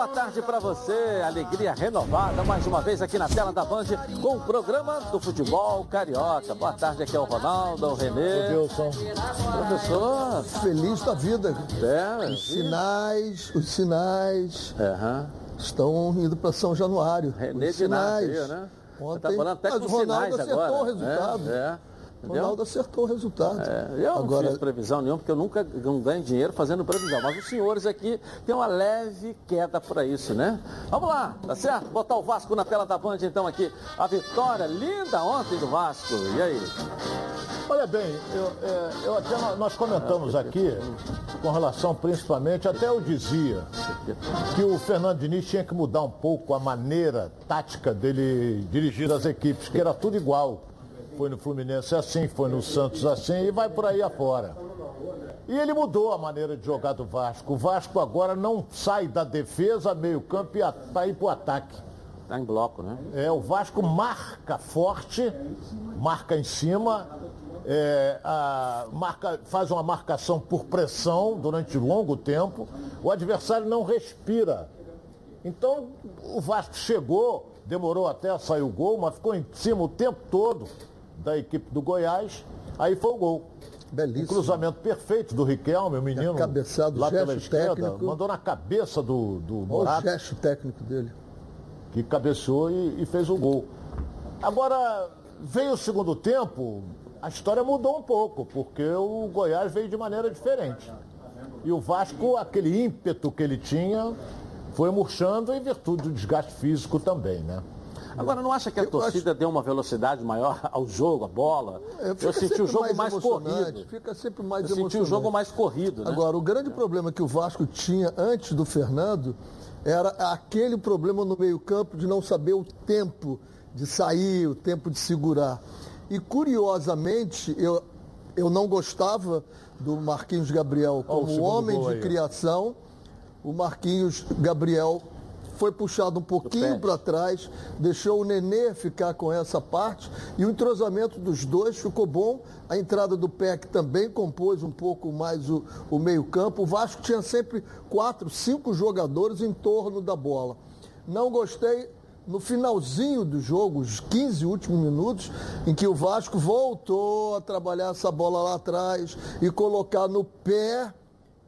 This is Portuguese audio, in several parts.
boa tarde para você. Alegria renovada mais uma vez aqui na tela da Band com o programa do futebol carioca. Boa tarde, aqui é o Ronaldo, o Renê. Wilson. Professor. Feliz da vida. É, os sinais, os sinais uhum. estão indo para São Januário. Renê os sinais. né? Ontem, tá falando até com mas o Ronaldo acertou agora. o resultado. É, é. Entendeu? Ronaldo acertou o resultado. É, eu Agora... não fiz previsão nenhuma, porque eu nunca ganho dinheiro fazendo previsão. Mas os senhores aqui têm uma leve queda para isso, né? Vamos lá, tá certo? Botar o Vasco na tela da Band, então, aqui. A vitória linda ontem do Vasco. E aí? Olha bem, eu, é, eu até nós comentamos aqui, com relação principalmente, até eu dizia que o Fernando Diniz tinha que mudar um pouco a maneira tática dele dirigir as equipes, que era tudo igual foi no Fluminense assim, foi no Santos assim e vai por aí afora. E ele mudou a maneira de jogar do Vasco. O Vasco agora não sai da defesa, meio campo e está aí para o ataque. Está em bloco, né? É, o Vasco marca forte, marca em cima, é, marca, faz uma marcação por pressão durante longo tempo. O adversário não respira. Então, o Vasco chegou, demorou até sair o gol, mas ficou em cima o tempo todo da equipe do Goiás, aí foi o gol. Belíssimo. Um cruzamento perfeito do Riquelme, o menino. Cabeçado, lá pela esquerda, técnico. mandou na cabeça do, do Morato. o gesto técnico dele. Que cabeceou e, e fez o gol. Agora, veio o segundo tempo, a história mudou um pouco, porque o Goiás veio de maneira diferente. E o Vasco, aquele ímpeto que ele tinha, foi murchando em virtude do desgaste físico também, né? Agora, não acha que a eu torcida acho... deu uma velocidade maior ao jogo, à bola? É, eu senti o jogo mais, mais corrido. Fica sempre mais Eu senti o jogo mais corrido. Né? Agora, o grande problema que o Vasco tinha antes do Fernando era aquele problema no meio-campo de não saber o tempo de sair, o tempo de segurar. E curiosamente, eu, eu não gostava do Marquinhos Gabriel como oh, homem de aí. criação. O Marquinhos Gabriel foi puxado um pouquinho para trás, deixou o Nenê ficar com essa parte e o entrosamento dos dois ficou bom. A entrada do PEC também compôs um pouco mais o, o meio-campo. O Vasco tinha sempre quatro, cinco jogadores em torno da bola. Não gostei no finalzinho do jogo, os 15 últimos minutos, em que o Vasco voltou a trabalhar essa bola lá atrás e colocar no pé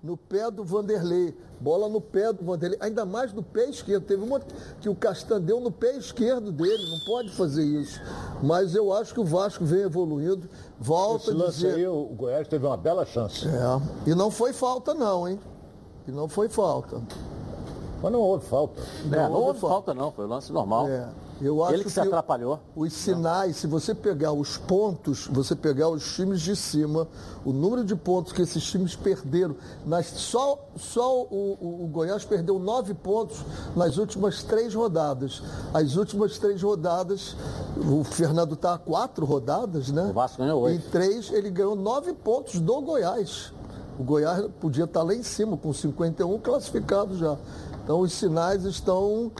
no pé do Vanderlei. Bola no pé do Vanderlei, ainda mais no pé esquerdo. Teve uma que o Castan deu no pé esquerdo dele, não pode fazer isso. Mas eu acho que o Vasco vem evoluindo. Volta Esse lance dizer... aí, o Goiás teve uma bela chance. É. E não foi falta, não, hein? E não foi falta. Mas não houve falta. Não, é, não houve falta. falta, não. Foi lance normal. É. Eu acho Ele que, se atrapalhou. Os sinais, se você pegar os pontos, você pegar os times de cima, o número de pontos que esses times perderam, nas, só, só o, o, o Goiás perdeu nove pontos nas últimas três rodadas. As últimas três rodadas, o Fernando está a quatro rodadas, né? O Vasco ganhou oito. Em três, ele ganhou nove pontos do Goiás. O Goiás podia estar tá lá em cima, com 51 classificados já. Então os sinais estão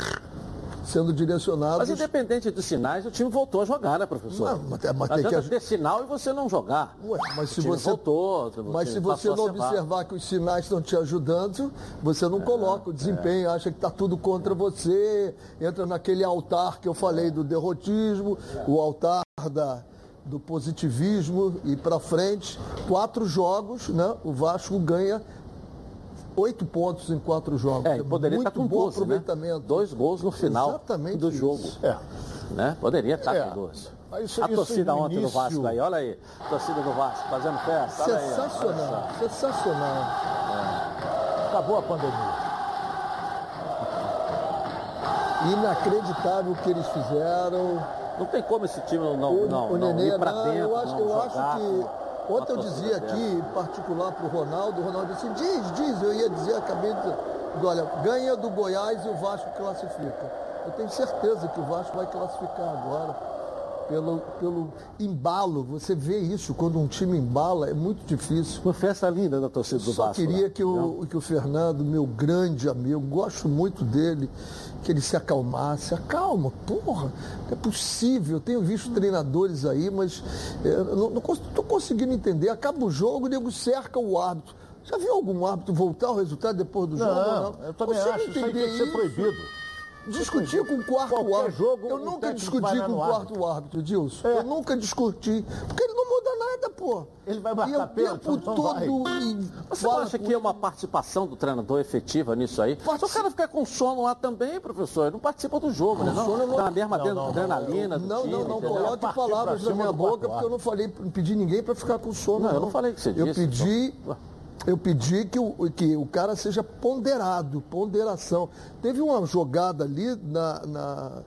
sendo direcionados. Mas independente dos sinais, o time voltou a jogar, né, professor? Não, mas, mas tem que ter sinal e você não jogar. Ué, mas se você voltou, mas se você não observar que os sinais estão te ajudando, você não é, coloca o desempenho, é. acha que está tudo contra você, entra naquele altar que eu falei do derrotismo, o altar da do positivismo e para frente, quatro jogos, né? O Vasco ganha oito pontos em quatro jogos. É, poderia Muito estar com bom 12, né? aproveitamento. Né? Dois gols no final Exatamente do jogo. É. Né? Poderia estar é. com 12. Isso, a isso torcida ontem início... do Vasco aí, olha aí. Torcida do Vasco fazendo festa. Sensacional, aí, sensacional. É. Acabou a pandemia. Inacreditável o que eles fizeram. Não tem como esse time não, não, o, não, o Nenê, ir para dentro. Eu acho, eu jogar, acho que Ontem eu dizia aqui, em particular para o Ronaldo, o Ronaldo disse, diz, diz, eu ia dizer, acabei de. Olha, ganha do Goiás e o Vasco classifica. Eu tenho certeza que o Vasco vai classificar agora. Pelo, pelo embalo, você vê isso, quando um time embala, é muito difícil. Uma festa linda da torcida do Vasco. Só queria que o, que o Fernando, meu grande amigo, gosto muito dele, que ele se acalmasse. Acalma, porra, é possível. Eu tenho visto treinadores aí, mas é, não estou conseguindo entender. Acaba o jogo, o nego cerca o árbitro. Já viu algum árbitro voltar ao resultado depois do jogo? Não, Não, eu também Você acho. Isso tem que ser proibido. Discutir com o quarto Qualquer árbitro. jogo, eu nunca discuti com o quarto árbitro, Dilson. É. Eu nunca discuti. Porque ele não muda nada, pô. Ele vai e marcar é o pênalti, tempo então todo. e Você acha que é uma participação do treinador efetiva nisso aí? Se o cara ficar com sono lá também, professor, ele não participa do jogo, né? Não, sono não- Tá na mesma Não, não, adrenalina do Não, time, não, não coloque palavras na minha do boca, porque eu não falei, não pedi ninguém para ficar com sono. Não, eu não falei que você Eu disse, pedi, então. Eu pedi que o, que o cara seja ponderado, ponderação. Teve uma jogada ali na, na,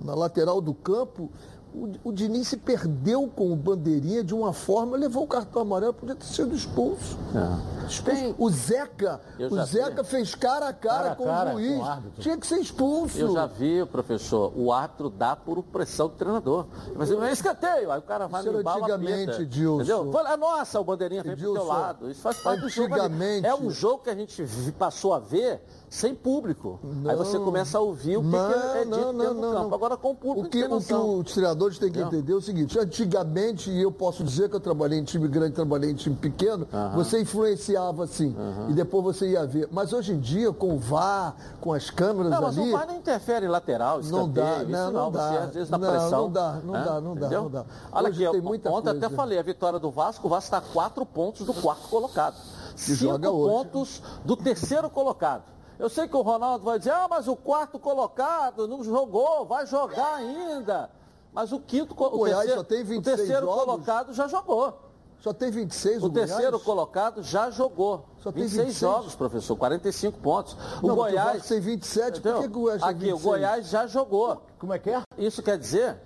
na lateral do campo, o, o Diniz se perdeu com o bandeirinha de uma forma, levou o cartão amarelo, podia ter sido expulso. É. Tem- O Zeca, Eu o Zeca vi. fez cara a cara, Cara a com cara o juiz. com o. Tinha que ser expulso. Eu já vi, professor, o árbitro dá por pressão do treinador. Mas é escanteio, aí o cara vai Isso no embalo, antigamente, apita, Edilson. Entendeu? Fala, Nossa, o bandeirinha vem pro teu Edilson, lado. Isso faz parte do jogo. ali. É um jogo que a gente passou a ver sem público. aí você começa a ouvir o que, Não, que é dito não, dentro não, do campo. não. Agora com o público O que, o que os treinadores têm que Não. entender é o seguinte, antigamente, e eu posso dizer que eu trabalhei em time grande, trabalhei em time pequeno, você influenciava assim, e depois você ia ver. Mas hoje em dia, com o VAR, com as câmeras Não, mas ali... o VAR não interfere em lateral, Não dá, escanteio, isso não, não Você, dá. às vezes, na Não, pressão. não dá, não né? dá, não dá, não dá. Olha Hoje aqui, tem muita ontem até coisa. falei, a vitória do Vasco, o Vasco está a quatro pontos do quarto colocado. Cinco hoje. pontos do terceiro colocado. Eu sei que o Ronaldo vai dizer, ah, mas o quarto colocado não jogou, vai jogar ainda. Mas o quinto, o Goiás terceiro, só tem o 26 terceiro jogos. colocado já jogou. Só tem 26 O o terceiro colocado já jogou. Só tem 26, 26? jogos, professor, 45 pontos. O Não, o Goiás. Tem 27, por Entendeu? que que o Goiás Aqui, 26? o Goiás já jogou. Como é que é? Isso quer dizer.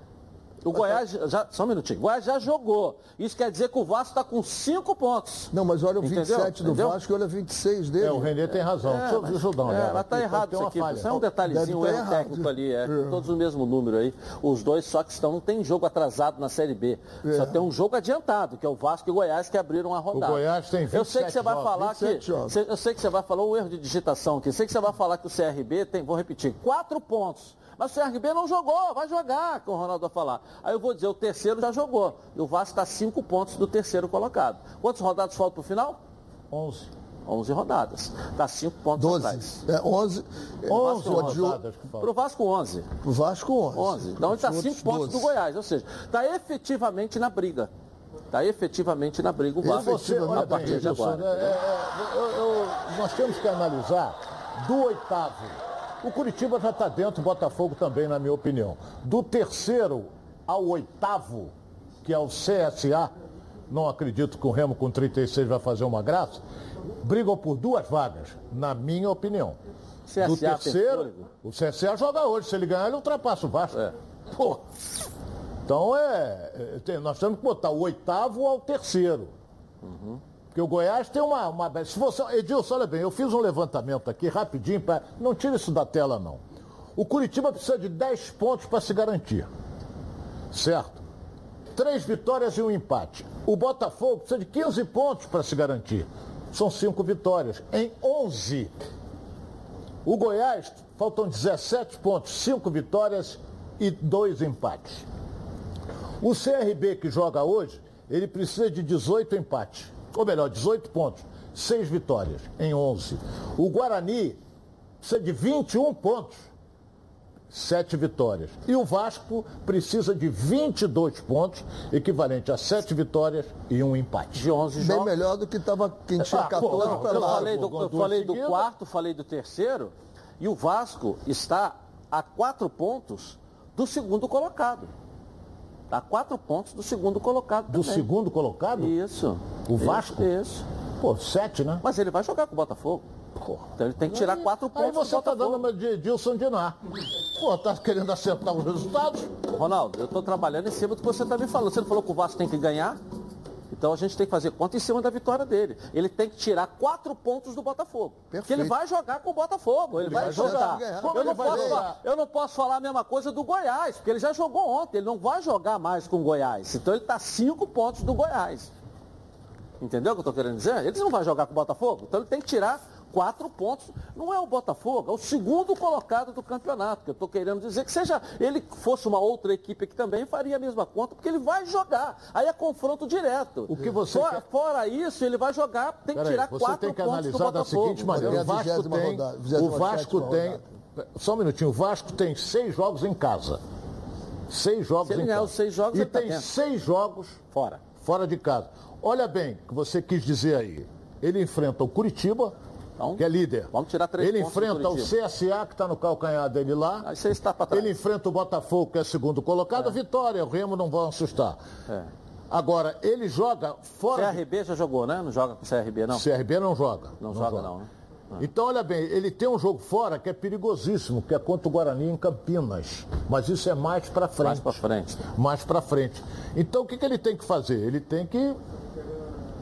O Goiás já. Só um minutinho. O Goiás já jogou. Isso quer dizer que o Vasco está com 5 pontos. Não, mas olha o Entendeu? 27 do Entendeu? Vasco e olha o 26 dele. É, o Renê tem razão. deixa, eu- deixa eu dar uma É, olhada mas tá aqui, errado isso aqui. falha. Isso é um detalhezinho, um tá erro errado. técnico ali. É, todos o mesmo número aí. Os dois só que estão. Não tem jogo atrasado na Série B. É. Só tem um jogo adiantado, que é o Vasco e o Goiás que abriram a rodada. Goiás tem Eu sei que 27 você vai jogos, falar 27 que. Cê- Eu sei que você vai falar um erro de digitação aqui. Eu sei que você vai falar que o CRB tem, vou repetir, quatro pontos. Mas o CRB não jogou, vai jogar, que o Ronaldo vai falar. Aí eu vou dizer, o terceiro já jogou. E o Vasco está cinco pontos do terceiro colocado. Quantas rodadas faltam para o final? 11. 11 rodadas. Está cinco pontos 12. atrás. É, 11. 11 Vasco, ó, de- rodadas Para o Vasco, 11. O Vasco 11. 11. Então ele está Os cinco outros, pontos 12. do Goiás. Ou seja, está efetivamente na briga. Está efetivamente na briga o Vasco Você, olha a partir bem, de agora. é, é, eu- eu- nós temos que analisar do oitavo. O Curitiba já está dentro, o Botafogo também, na minha opinião. Do terceiro ao oitavo, que é o CSA, não acredito que o Remo com 36 vai fazer uma graça, brigam por duas vagas, na minha opinião. CSA do terceiro, o CSA joga hoje. Se ele ganhar, ele ultrapassa o Vasco. É. Pô. Então é, é, nós temos que botar o oitavo ao terceiro. Porque o Goiás tem uma, uma. Se você, Edilson, olha bem, eu fiz um levantamento aqui rapidinho, pra, não tira isso da tela não. O Curitiba precisa de 10 pontos para se garantir. Certo? Três vitórias e um empate. O Botafogo precisa de 15 pontos para se garantir. São cinco vitórias em 11. O Goiás, faltam 17 pontos, 5 vitórias e 2 empates. O CRB que joga hoje, ele precisa de 18 empates. Ou melhor, 18 pontos, 6 vitórias em 11. O Guarani precisa de 21 pontos, 7 vitórias. E o Vasco precisa de 22 pontos, equivalente a 7 vitórias e um empate. De 11 Bem jogos. melhor do que estava quem tinha Ah, pô, 14 não, para Eu lá. falei do, eu falei do quarto, falei do terceiro, e o Vasco está a quatro pontos do segundo colocado. Está a quatro pontos do segundo colocado Do também. segundo colocado? Isso. O Isso, Vasco? Isso. Pô, 7, né? Mas ele vai jogar com o Botafogo. Então ele tem que tirar quatro pontos Aí você tá dando uma de Dilson Dinar. Pô, tá querendo acertar os resultados? Ronaldo, eu estou trabalhando em cima do que você está me falando. Você não falou que o Vasco tem que ganhar? Então a gente tem que fazer conta em cima da vitória dele. Ele tem que tirar quatro pontos do Botafogo. Porque Perfeito. ele vai jogar com o Botafogo. Ele, vai, vai jogar. Como Eu ele não, posso, falar- eu não posso falar a mesma coisa do Goiás, porque ele já jogou ontem. Ele não vai jogar mais com o Goiás. Então ele está cinco pontos do Goiás. Entendeu o que eu estou querendo dizer? Ele não vai jogar com o Botafogo. Então ele tem que tirar quatro pontos. Não é o Botafogo, é o segundo colocado do campeonato. Que eu estou querendo dizer que seja ele fosse uma outra equipe que também faria a mesma conta, porque ele vai jogar. Aí é confronto direto. O que você fora, quer... fora isso, ele vai jogar, tem que tirar você quatro tem que pontos analisar do Botafogo. da seguinte maneira: o Vasco tem, rodada, o Vasco tem, só um minutinho, o Vasco tem seis jogos em casa. Seis jogos Se ele em casa. os seis jogos, e ele tá tem dentro. seis jogos Fora. fora de casa. Olha bem o que você quis dizer aí. Ele enfrenta o Curitiba, Então, que é líder. vamos tirar três Ele enfrenta o. CSA, que está no calcanhar dele lá. Aí você está para trás. Ele enfrenta o Botafogo, que é segundo colocado. Vitória, o Remo não vão assustar. É. Agora, ele joga fora. CRB já jogou, né? Não joga com CRB, não? CRB não joga. Não, joga, não, né? Então, olha bem, ele tem um jogo fora que é perigosíssimo, que é contra o Guarani em Campinas. Mas isso é mais para frente. Mais pra frente. Mais para frente. Então, o que, que ele tem que fazer? Ele tem que.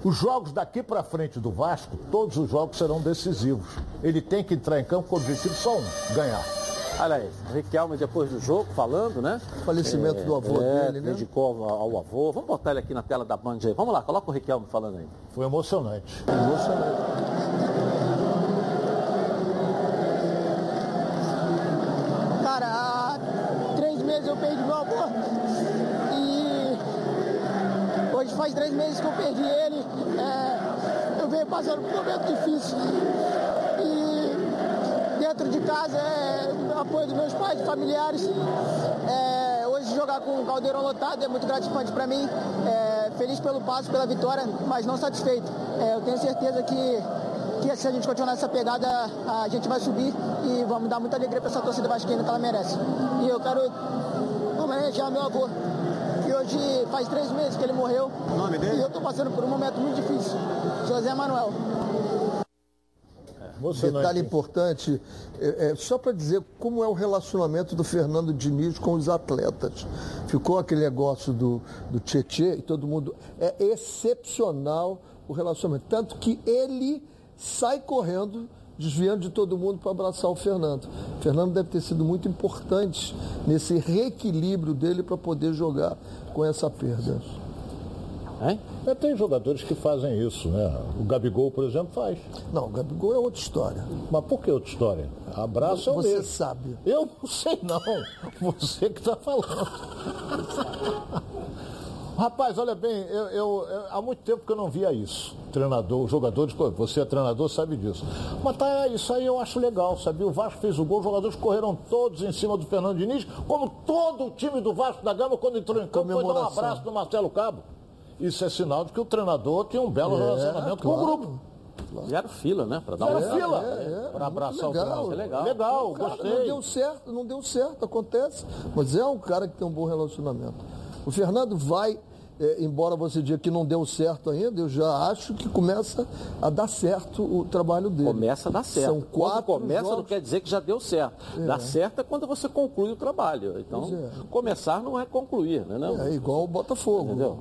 Os jogos daqui para frente do Vasco, todos os jogos serão decisivos. Ele tem que entrar em campo com o objetivo só um: ganhar. Olha aí, o Riquelme depois do jogo falando, né? Falecimento do avô é, dele, né? dedicou ao, ao avô. Vamos botar ele aqui na tela da Band aí. Vamos lá, coloca o Riquelme falando aí. Foi emocionante. Cara, há três meses eu perdi meu avô hoje faz três meses que eu perdi ele. É, eu venho passando por um momento difícil e dentro de casa é apoio dos meus pais, familiares. É, hoje jogar com o caldeirão lotado é muito gratificante para mim. É, feliz pelo passo, pela vitória, mas não satisfeito. É, eu tenho certeza que que se a gente continuar nessa pegada, a gente vai subir e vamos dar muita alegria para essa torcida vascaína que ela merece. E eu quero homenagear meu avô, hoje faz três meses que ele morreu. O nome dele? E eu estou passando por um momento muito difícil. José Manuel. Emocionante. Detalhe importante, é, é, só para dizer como é o relacionamento do Fernando Diniz com os atletas. Ficou aquele negócio do, do Tietê e todo mundo. É excepcional o relacionamento. Tanto que ele sai correndo, desviando de todo mundo para abraçar o Fernando. O Fernando deve ter sido muito importante nesse reequilíbrio dele para poder jogar com essa perda. Hein? Mas tem jogadores que fazem isso, né? O Gabigol, por exemplo, faz. Não, o Gabigol é outra história. Mas por que outra história? Abraço é o Você mesmo. sabe. Eu não sei não. Você que está falando. Rapaz, olha bem, eu, eu- eu- há muito tempo que eu não via isso. Treinador, jogadores, você é treinador, sabe disso. Mas tá, isso aí eu acho legal, sabia? O Vasco fez o gol, os jogadores correram todos em cima do Fernando Diniz, como todo o time do Vasco da Gama, quando entrou em campo, foi dar um abraço do Marcelo Cabo. Isso é sinal de que o treinador tem um belo É, relacionamento com o claro. grupo. Fizeram fila, né? Para dar Era uma fila é, é, para abraçar o legal. treinador. É legal. Legal, Cara, gostei. Não deu certo, não deu certo, acontece. Mas é um cara que tem um bom relacionamento. O Fernando vai, é, embora você diga que não deu certo ainda, eu já acho que começa a dar certo o trabalho dele. Começa a dar certo. São quando quatro começa não jogos. quer dizer que já deu certo. Dá certo é quando você conclui o trabalho. Então, é. começar não é concluir, né? Não? É igual o Botafogo. Entendeu?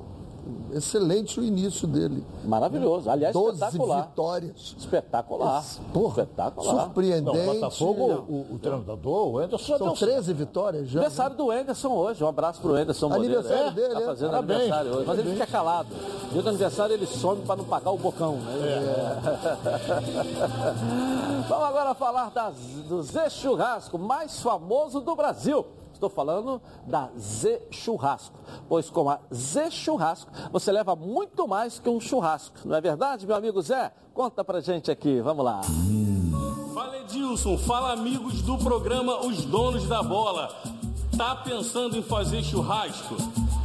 Excelente o início dele. Maravilhoso. Aliás, 12 espetacular. vitórias. Espetacular. Porra, espetacular. Não, surpreendente. o Botafogo, o, o treinador, o Anderson São deu 13 vitórias já. Aniversário do Anderson hoje. Um abraço pro Anderson Moreira. Aniversário É, dele, Tá é. fazendo Parabéns. aniversário hoje. Mas ele fica calado. Dia do aniversário ele some para não pagar o bocão. Né? Vamos agora falar das, do Zé Churrasco, mais famoso do Brasil. Estou falando da Zé Churrasco, pois com a Zé Churrasco você leva muito mais que um churrasco, não é verdade, meu amigo Zé? Conta pra gente aqui, vamos lá. Fala Edilson, fala amigos do programa Os Donos da Bola. Tá pensando em fazer churrasco?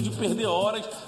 de perder horas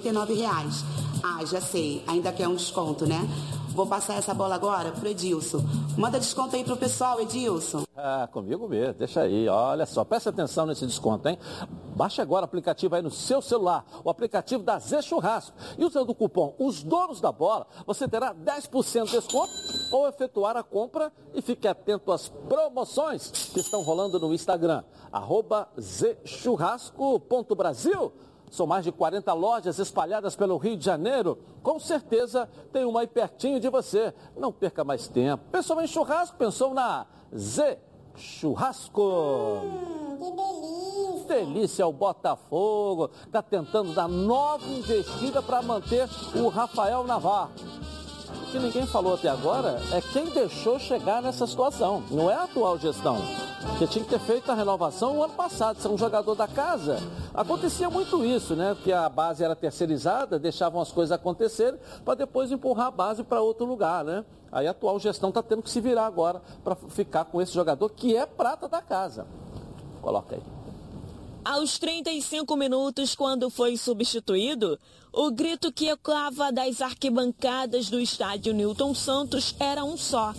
99,00. Ah, já sei, ainda quer um desconto, né? Vou passar essa bola agora pro Edilson. Manda desconto aí pro pessoal, Edilson. Ah, comigo mesmo, deixa aí. Olha só, presta atenção nesse desconto, hein? Baixe agora o aplicativo aí no seu celular, o aplicativo da Zé Churrasco. E usando o cupom Os Donos da Bola, você terá 10% de desconto ou efetuar a compra e fique atento às promoções que estão rolando no Instagram, arroba zchurrasco.brasil. São mais de 40 lojas espalhadas pelo Rio de Janeiro. Com certeza tem uma aí pertinho de você. Não perca mais tempo. Pensou em churrasco? Pensou na Z Churrasco. Hum, que delícia. Delícia, o Botafogo está tentando dar nova investida para manter o Rafael Navarro. O que ninguém falou até agora é quem deixou chegar nessa situação, não é a atual gestão. Que tinha que ter feito a renovação no ano passado, ser um jogador da casa. Acontecia muito isso, né? Que a base era terceirizada, deixavam as coisas acontecerem para depois empurrar a base para outro lugar, né? Aí a atual gestão está tendo que se virar agora para ficar com esse jogador que é prata da casa. Coloca aí. Aos 35 minutos, quando foi substituído, o grito que ecoava das arquibancadas do estádio Newton Santos era um só: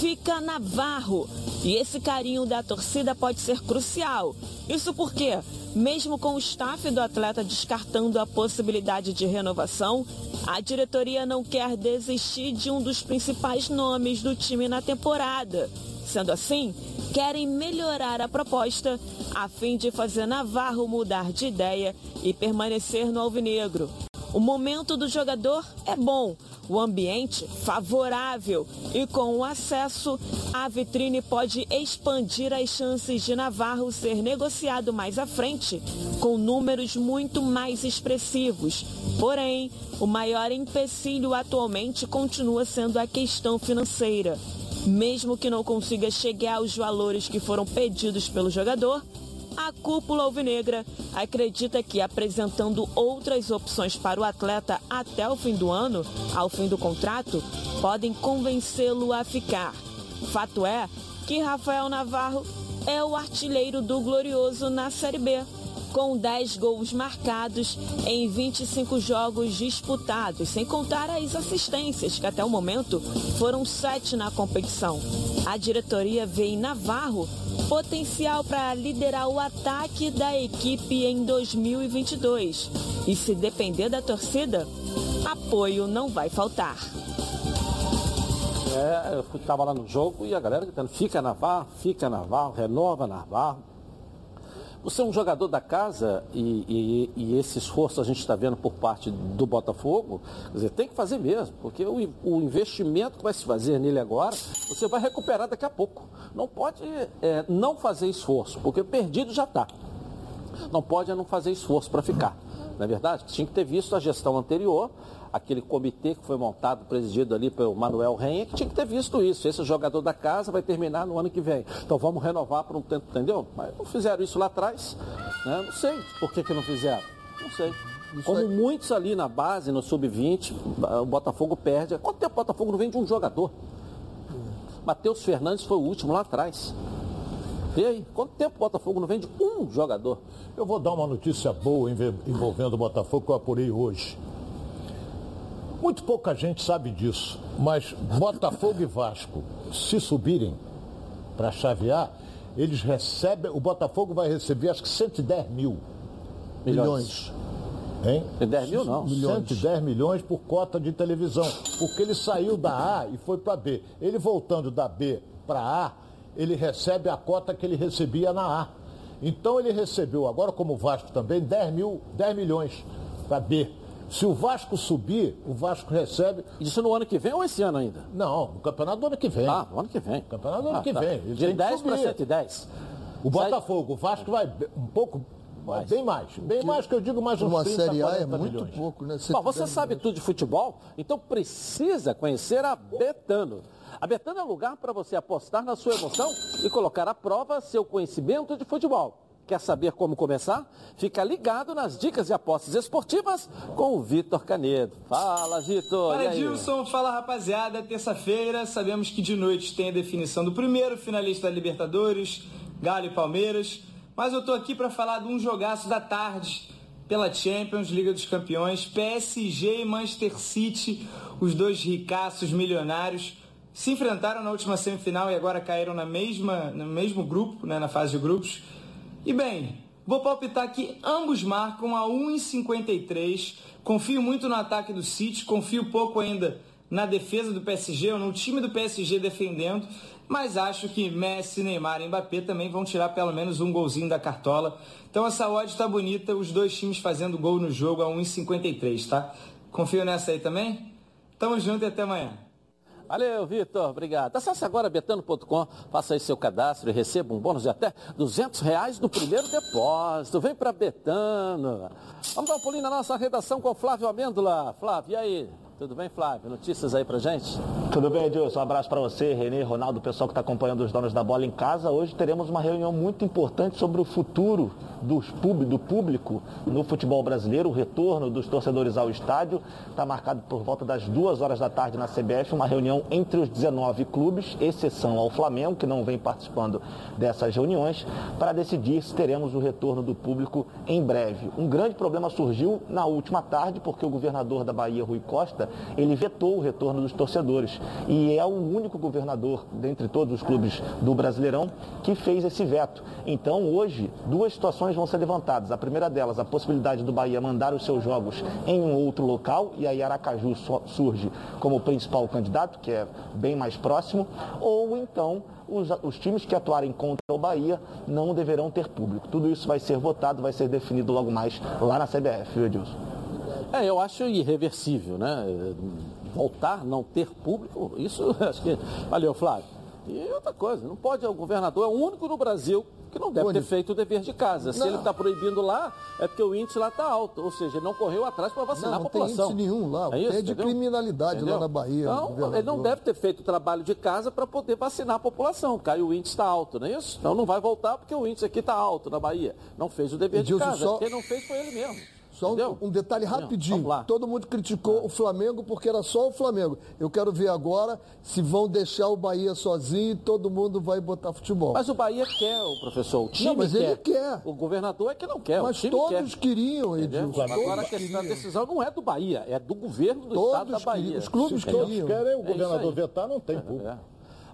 fica Navarro. E esse carinho da torcida pode ser crucial. Isso porque, mesmo com o staff do atleta descartando a possibilidade de renovação, a diretoria não quer desistir de um dos principais nomes do time na temporada. Sendo assim, querem melhorar a proposta a fim de fazer Navarro mudar de ideia e permanecer no Alvinegro. O momento do jogador é bom, o ambiente favorável e com o acesso, a vitrine pode expandir as chances de Navarro ser negociado mais à frente, com números muito mais expressivos. Porém, o maior empecilho atualmente continua sendo a questão financeira. Mesmo que não consiga chegar aos valores que foram pedidos pelo jogador, a cúpula alvinegra acredita que apresentando outras opções para o atleta até o fim do ano, ao fim do contrato, podem convencê-lo a ficar. Fato é que Rafael Navarro é o artilheiro do Glorioso na Série B com 10 gols marcados em 25 jogos disputados, sem contar as assistências, que até o momento foram 7 na competição. A diretoria vê em Navarro potencial para liderar o ataque da equipe em 2022. E se depender da torcida, apoio não vai faltar. É, eu estava lá no jogo e a galera gritando, fica Navarro, fica Navarro, renova Navarro. Você é um jogador da casa e, e, e esse esforço a gente está vendo por parte do Botafogo, dizer, tem que fazer mesmo, porque o, o, investimento que vai se fazer nele agora, você vai recuperar daqui a pouco. Não pode é, não fazer esforço, porque perdido já está. Não pode é não fazer esforço para ficar. Não é verdade? Tinha que ter visto a gestão anterior, aquele comitê que foi montado, presidido ali pelo Manuel Renha, que tinha que ter visto isso. Esse jogador da casa vai terminar no ano que vem. Então vamos renovar por um tempo, entendeu? Mas não fizeram isso lá atrás. Né? Não sei por que, que não fizeram. Não sei. Como muitos ali na base, no sub-20, o Botafogo perde. Quanto tempo o Botafogo não vende um jogador? Matheus Fernandes foi o último lá atrás. E aí, quanto tempo o Botafogo não vende um jogador? Eu vou dar uma notícia boa envolvendo o Botafogo que eu apurei hoje. Muito pouca gente sabe disso, mas Botafogo e Vasco, se subirem para chavear, eles recebem, o Botafogo vai receber acho que 110 mil milhões. Hein? 110 mil não. Milhões. 110 milhões por cota de televisão. Porque ele saiu da A e foi para B. Ele voltando da B para A, ele recebe a cota que ele recebia na A. Então ele recebeu, agora como o Vasco também, 10, mil, 10 milhões para B. Se o Vasco subir, o Vasco recebe. Isso no ano que vem ou esse ano ainda? Não, no campeonato do ano que vem. Ah, no ano que vem. Campeonato do ano ah, que tá. vem. Ele De 10 para 110. O Botafogo, o Vasco vai um pouco. Mais. Bem mais. Bem mais que eu digo mais uns Uma 30, Série A é milhões. muito pouco, né? Bom, você sabe tudo de futebol, então precisa conhecer a Betano. A Betano é um lugar para você apostar na sua emoção e colocar à prova seu conhecimento de futebol. Quer saber como começar? Fica ligado nas dicas de apostas esportivas com o Vitor Canedo. Fala, Vitor. Fala, Edilson. Fala, rapaziada. Terça-feira, sabemos que de noite tem a definição do primeiro finalista da Libertadores, Galo e Palmeiras. Mas eu tô aqui para falar de um jogaço da tarde pela Champions, Liga dos Campeões, PSG e Manchester City, os dois ricaços milionários se enfrentaram na última semifinal e agora caíram na mesma, no mesmo grupo, né, na fase de grupos. E bem, vou palpitar que ambos marcam a 1,53. Confio muito no ataque do City, confio pouco ainda na defesa do PSG ou no time do PSG defendendo, mas acho que Messi, Neymar e Mbappé também vão tirar pelo menos um golzinho da cartola. Então essa odd está bonita, os dois times fazendo gol no jogo a 1,53, tá? Confio nessa aí também? Tamo junto e até amanhã. Valeu, Vitor. Obrigado. Acesse agora betano.com, faça aí seu cadastro e receba um bônus de até 200 reais no primeiro depósito. Vem para Betano. Vamos dar um pulinho na nossa redação com o Flávio Amêndola. Flávio, e aí? Tudo bem, Flávio? Notícias aí pra gente? Tudo bem, Edilson. Um abraço para você, Renê, Ronaldo, o pessoal que está acompanhando os donos da bola em casa. Hoje teremos uma reunião muito importante sobre o futuro dos pub, do público no futebol brasileiro, o retorno dos torcedores ao estádio. Está marcado por volta das duas horas da tarde na CBF, uma reunião entre os 19 clubes, exceção ao Flamengo, que não vem participando dessas reuniões, para decidir se teremos o retorno do público em breve. Um grande problema surgiu na última tarde, porque o governador da Bahia, Rui Costa, ele vetou o retorno dos torcedores. E é o único governador, dentre todos os clubes do Brasileirão, que fez esse veto. Então, hoje, duas situações vão ser levantadas. A primeira delas, a possibilidade do Bahia mandar os seus jogos em um outro local, e aí Aracaju surge como principal candidato, que é bem mais próximo, ou então os, os, times que atuarem contra o Bahia não deverão ter público. Tudo isso vai ser votado, vai ser definido logo mais lá na CBF, viu, Edilson? É, eu acho irreversível, né? Voltar, não ter público, isso acho que. Valeu, Flávio. E outra coisa, não pode, o governador é o único no Brasil que não deve ter feito o dever de casa. Se não. ele está proibindo lá, é porque o índice lá está alto. Ou seja, ele não correu atrás para vacinar não, a população. Não tem índice nenhum lá. É, isso, é de entendeu? criminalidade entendeu? lá na Bahia. Então, ele não deve ter feito o trabalho de casa para poder vacinar a população. Caiu o índice está alto, não é isso? Então não vai voltar porque o índice aqui está alto na Bahia. Não fez o dever de casa. Só... Quem não fez foi ele mesmo. Só um, um, detalhe rapidinho. Todo mundo criticou o Flamengo porque era só o Flamengo. Eu quero ver agora se vão deixar o Bahia sozinho e todo mundo vai botar futebol. Mas o Bahia quer, o professor. O time não, mas quer. ele quer. O governador é que não quer. Mas todos quer. queriam, Edilson. Agora a decisão não é do Bahia, é do governo do todos estado da Bahia. Queriam. Os clubes se queriam. querem, o é governador vetar, não tem público. É.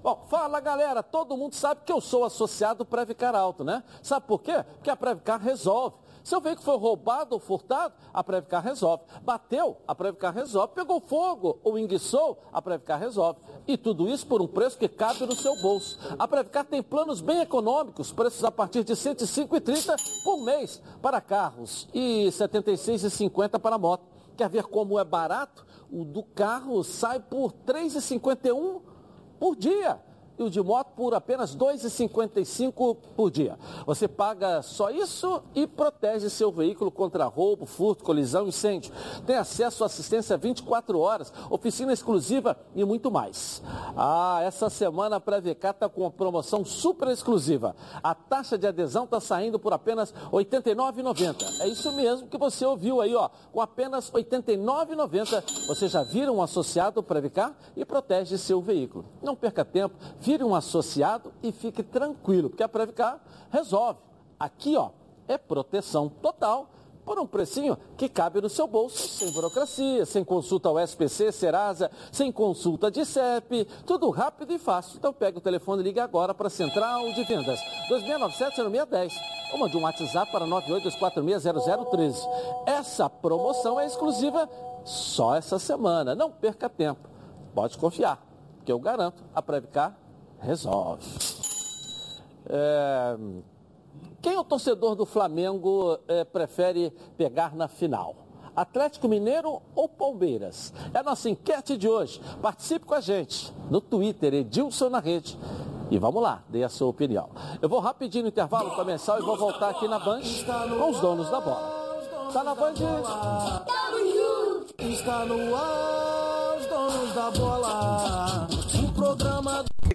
Bom, fala galera, todo mundo sabe que eu sou associado Previcar Alto, né? Sabe por quê? Porque a Previcar resolve. Se o veículo foi roubado ou furtado, a Previcar resolve. Bateu, a Previcar resolve. Pegou fogo ou enguiçou, a Previcar resolve. E tudo isso por um preço que cabe no seu bolso. A Previcar tem planos bem econômicos, preços a partir de R$ 105,30 por mês para carros e R$ 76,50 para moto. Quer ver como é barato? O do carro sai por R$ 3,51 por dia e o de moto por apenas R$ 2,55 por dia. Você paga só isso e protege seu veículo contra roubo, furto, colisão, incêndio. Tem acesso à assistência 24 horas, oficina exclusiva e muito mais. Ah, essa semana a Previcar está com uma promoção super exclusiva. A taxa de adesão está saindo por apenas R$ 89,90. É isso mesmo que você ouviu aí, ó. Com apenas R$ 89,90, você já vira um associado Previcar e protege seu veículo. Não perca tempo vire um associado e fique tranquilo, porque a Previcar resolve. Aqui, ó, é proteção total por um precinho que cabe no seu bolso, sem burocracia, sem consulta ao SPC, Serasa, sem consulta de CEP, tudo rápido e fácil. Então pega o telefone e liga agora para a Central de Vendas, 2697-0610, ou mande um WhatsApp para 982460013. Essa promoção é exclusiva só essa semana, não perca tempo. Pode confiar, que eu garanto, a Previcar resolve. É... Quem é o torcedor do Flamengo é, prefere pegar na final? Atlético Mineiro ou Palmeiras? É a nossa enquete de hoje. Participe com a gente no Twitter, Edilson na rede. E vamos lá, dê a sua opinião. Eu vou rapidinho no intervalo comercial e vou voltar aqui na Band com os donos da bola. Está na Band? Está no ar, os donos da bola.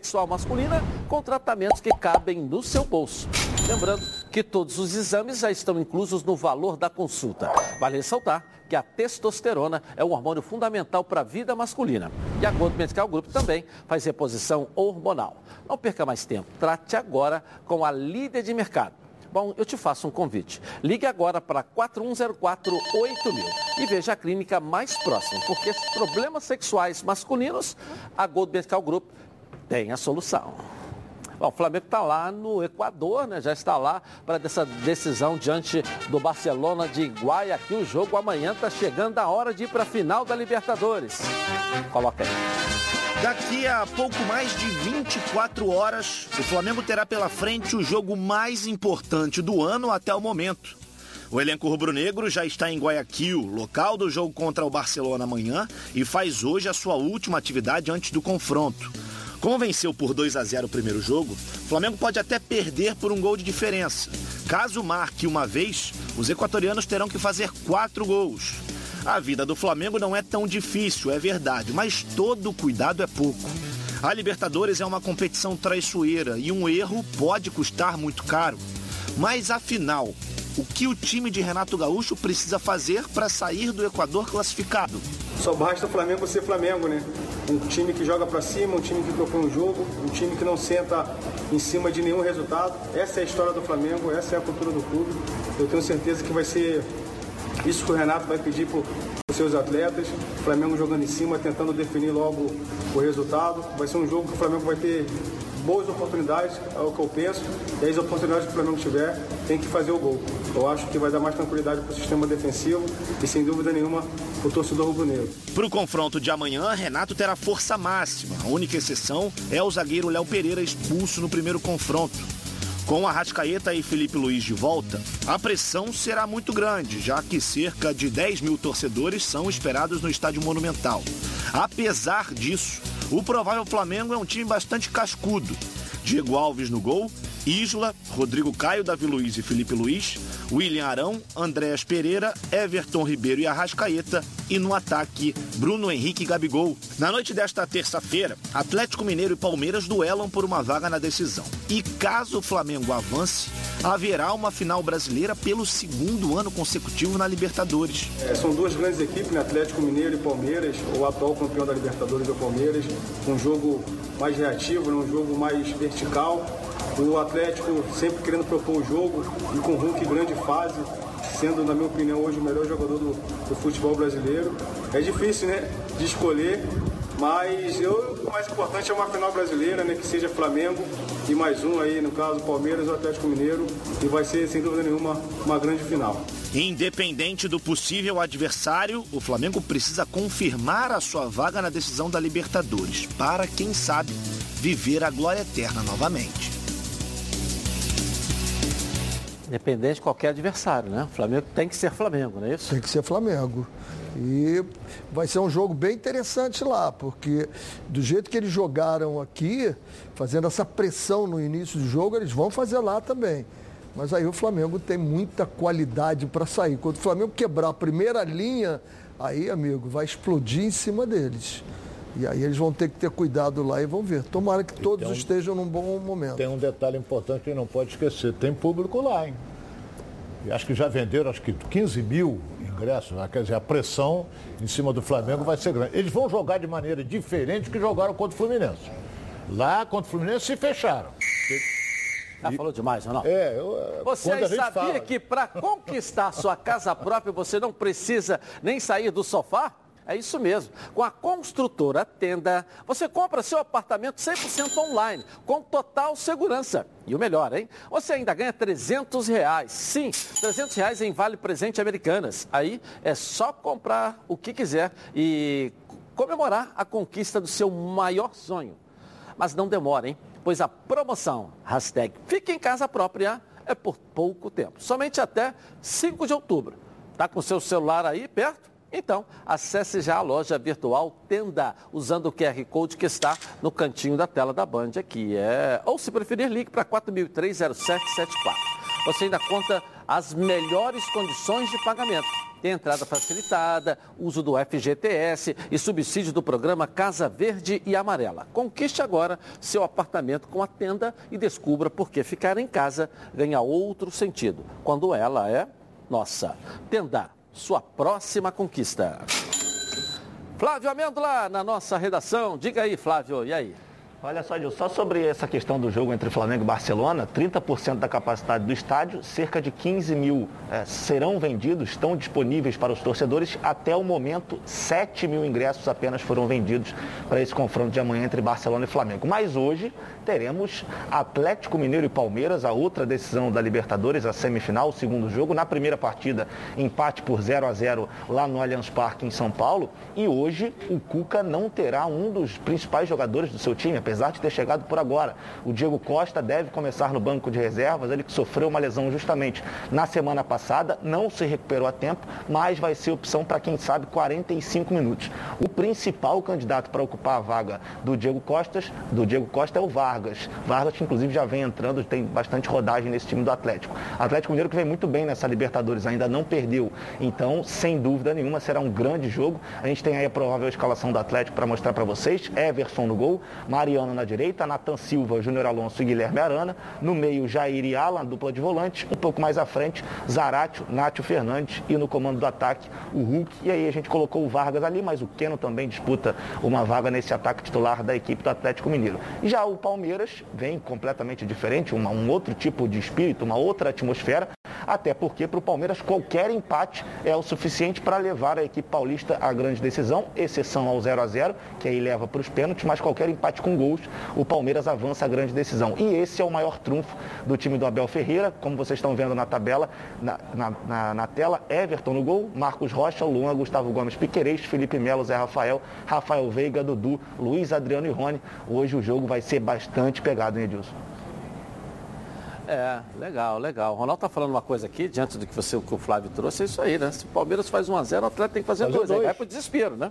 Sexual masculina com tratamentos que cabem no seu bolso. Lembrando que todos os exames já estão inclusos no valor da consulta. Vale ressaltar que a testosterona é um hormônio fundamental para a vida masculina. E a Gold Medical Group também faz reposição hormonal. Não perca mais tempo, trate agora com a líder de mercado. Bom, eu te faço um convite. Ligue agora para 4104 8000 e veja a clínica mais próxima, porque problemas sexuais masculinos, a Gold Medical Group tem a solução. Bom, o Flamengo está lá no Equador, né? Já está lá para essa decisão diante do Barcelona de Guayaquil. O jogo amanhã está chegando a hora de ir para a final da Libertadores. Coloca aí. Daqui a pouco mais de 24 horas, o Flamengo terá pela frente o jogo mais importante do ano até o momento. O elenco rubro-negro já está em Guayaquil, local do jogo contra o Barcelona amanhã, e faz hoje a sua última atividade antes do confronto. Como venceu por 2 a 0 o primeiro jogo, o Flamengo pode até perder por um gol de diferença. Caso marque uma vez, os equatorianos terão que fazer quatro gols. A vida do Flamengo não é tão difícil, é verdade, mas todo cuidado é pouco. A Libertadores é uma competição traiçoeira e um erro pode custar muito caro. Mas afinal, o que o time de Renato Gaúcho precisa fazer para sair do Equador classificado? Só basta o Flamengo ser Flamengo, né? Um time que joga para cima, um time que propõe o jogo, um time que não senta em cima de nenhum resultado. Essa é a história do Flamengo, essa é a cultura do clube. Eu tenho certeza que vai ser isso que o Renato vai pedir para os seus atletas. O Flamengo jogando em cima, tentando definir logo o resultado. Vai ser um jogo que o Flamengo vai ter boas oportunidades, é o que eu penso. E as oportunidades que o Flamengo tiver, tem que fazer o gol. Eu acho que vai dar mais tranquilidade para o sistema defensivo e, sem dúvida nenhuma, o torcedor rubro-negro. Para o confronto de amanhã, Renato terá força máxima. A única exceção é o zagueiro Léo Pereira expulso no primeiro confronto. Com Arrascaeta e Felipe Luiz de volta, a pressão será muito grande, já que cerca de 10 mil torcedores são esperados no Estádio Monumental. Apesar disso, o provável Flamengo é um time bastante cascudo. Diego Alves no gol, Isla, Rodrigo Caio, Davi Luiz e Felipe Luiz, William Arão, Andréas Pereira, Everton Ribeiro e Arrascaeta e no ataque Bruno Henrique e Gabigol. Na noite desta terça-feira, Atlético Mineiro e Palmeiras duelam por uma vaga na decisão. E caso o Flamengo avance, haverá uma final brasileira pelo segundo ano consecutivo na Libertadores. É, são duas grandes equipes, né? Atlético Mineiro e Palmeiras, o atual campeão da Libertadores é o Palmeiras, um jogo mais reativo, né? um jogo mais vertical. O Atlético sempre querendo propor o jogo e com o Hulk grande fase, sendo, na minha opinião, hoje o melhor jogador do, do futebol brasileiro. É difícil, né, de escolher, mas eu, o mais importante é uma final brasileira, né, que seja Flamengo e mais um aí, no caso, Palmeiras ou Atlético Mineiro, e vai ser, sem dúvida nenhuma, uma grande final. Independente do possível adversário, o Flamengo precisa confirmar a sua vaga na decisão da Libertadores, para, quem sabe, viver a glória eterna novamente. Independente de qualquer adversário, né? O Flamengo tem que ser Flamengo, não é isso? Tem que ser Flamengo. E vai ser um jogo bem interessante lá, porque do jeito que eles jogaram aqui, fazendo essa pressão no início do jogo, eles vão fazer lá também. Mas aí o Flamengo tem muita qualidade para sair. Quando o Flamengo quebrar a primeira linha, aí, amigo, vai explodir em cima deles. E aí eles vão ter que ter cuidado lá e vão ver. Tomara que todos um, estejam num bom momento. Tem um detalhe importante que não pode esquecer. Tem público lá, hein? E acho que já venderam acho que 15 mil ingressos. Né? Quer dizer, a pressão em cima do Flamengo vai ser grande. Eles vão jogar de maneira diferente do que jogaram contra o Fluminense. Lá contra o Fluminense se fecharam. Ah, falou demais, não? É, eu, você sabia fala... que para conquistar sua casa própria você não precisa nem sair do sofá? É isso mesmo. Com a construtora Tenda, você compra seu apartamento 100% online, com total segurança. E o melhor, hein? Você ainda ganha 300 reais. Sim, 300 reais em Vale Presente Americanas. Aí é só comprar o que quiser e comemorar a conquista do seu maior sonho. Mas não demore, hein? Pois a promoção, hashtag Fique em Casa Própria, é por pouco tempo. Somente até 5 de outubro. Tá com seu celular aí perto? Então, acesse já a loja virtual Tenda, usando o QR Code que está no cantinho da tela da Band aqui. É... Ou, se preferir, ligue para 4003-0774. Você ainda conta as melhores condições de pagamento. Tem entrada facilitada, uso do FGTS e subsídio do programa Casa Verde e Amarela. Conquiste agora seu apartamento com a tenda e descubra por que ficar em casa ganha outro sentido, quando ela é nossa. Tenda, sua próxima conquista. Flávio Amêndola, na nossa redação. Diga aí, Flávio, e aí? Olha só, Gil, só sobre essa questão do jogo entre Flamengo e Barcelona, 30% da capacidade do estádio, cerca de 15 mil é, serão vendidos, estão disponíveis para os torcedores. Até o momento, 7 mil ingressos apenas foram vendidos para esse confronto de amanhã entre Barcelona e Flamengo. Mas hoje teremos Atlético Mineiro e Palmeiras, a outra decisão da Libertadores, a semifinal, o segundo jogo. Na primeira partida, empate por 0 a 0 lá no Allianz Parque em São Paulo. E hoje o Cuca não terá um dos principais jogadores do seu time, apesar de ter chegado por agora. O Diego Costa deve começar no banco de reservas, ele que sofreu uma lesão justamente na semana passada, não se recuperou a tempo, mas vai ser opção para quem sabe 45 minutos. O principal candidato para ocupar a vaga do Diego Costa, do Diego Costa é o Vargas. Vargas que inclusive já vem entrando, tem bastante rodagem nesse time do Atlético. Atlético Mineiro que vem muito bem nessa Libertadores, ainda não perdeu. Então, sem dúvida nenhuma, será um grande jogo. A gente tem aí a provável escalação do Atlético para mostrar para vocês. Everson no gol, Mariano Na direita, Nathan Silva, Júnior Alonso e Guilherme Arana. No meio, Jair e Alan, dupla de volante. Um pouco mais à frente, Zaratio, Nátio Fernandes e no comando do ataque, o Hulk. E aí a gente colocou o Vargas ali, mas o Keno também disputa uma vaga nesse ataque titular da equipe do Atlético Mineiro. Já o Palmeiras vem completamente diferente, uma, um outro tipo de espírito, uma outra atmosfera até porque para o Palmeiras qualquer empate é o suficiente para levar a equipe paulista à grande decisão, exceção ao 0 a 0 que aí leva para os pênaltis, mas qualquer empate com gols, o Palmeiras avança à grande decisão. E esse é o maior trunfo do time do Abel Ferreira, como vocês estão vendo na tabela, na, na, na, na tela, Everton no gol, Marcos Rocha, Luan, Gustavo Gomes Piquerez, Felipe Melo, Zé Rafael, Rafael Veiga, Dudu, Luiz Adriano e Rony. Hoje o jogo vai ser bastante pegado, hein, Edilson? É, legal, legal. O Ronaldo está falando uma coisa aqui, diante do que, você, que o Flávio trouxe, é isso aí, né? Se o Palmeiras faz 1 a 0 o Atlético tem que fazer 2. dois. Aí vai pro desespero, né?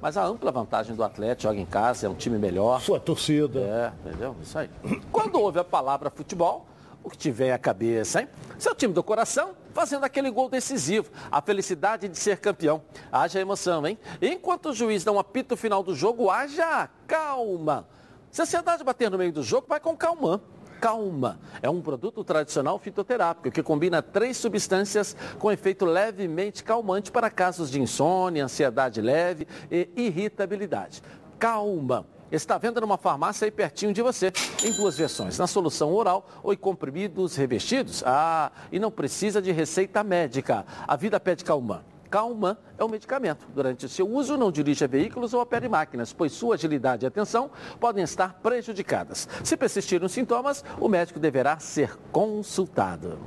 Mas a ampla vantagem do Atlético, joga em casa, é um time melhor. Sua torcida. É, entendeu? Isso aí. Quando ouve a palavra futebol, o que te vem à cabeça, hein? Seu time do coração fazendo aquele gol decisivo. A felicidade de ser campeão. Haja emoção, hein? Enquanto o juiz dá um apito final do jogo, haja calma. Se a ansiedade bater no meio do jogo, vai com calma. Calma. É um produto tradicional fitoterápico que combina três substâncias com efeito levemente calmante para casos de insônia, ansiedade leve e irritabilidade. Calma. Está vendo numa farmácia aí pertinho de você, em duas versões, na solução oral ou em comprimidos revestidos. Ah, e não precisa de receita médica. A vida pede calma. Calma é um medicamento. Durante seu uso, não dirija veículos ou opere máquinas, pois sua agilidade e atenção podem estar prejudicadas. Se persistirem os sintomas, o médico deverá ser consultado.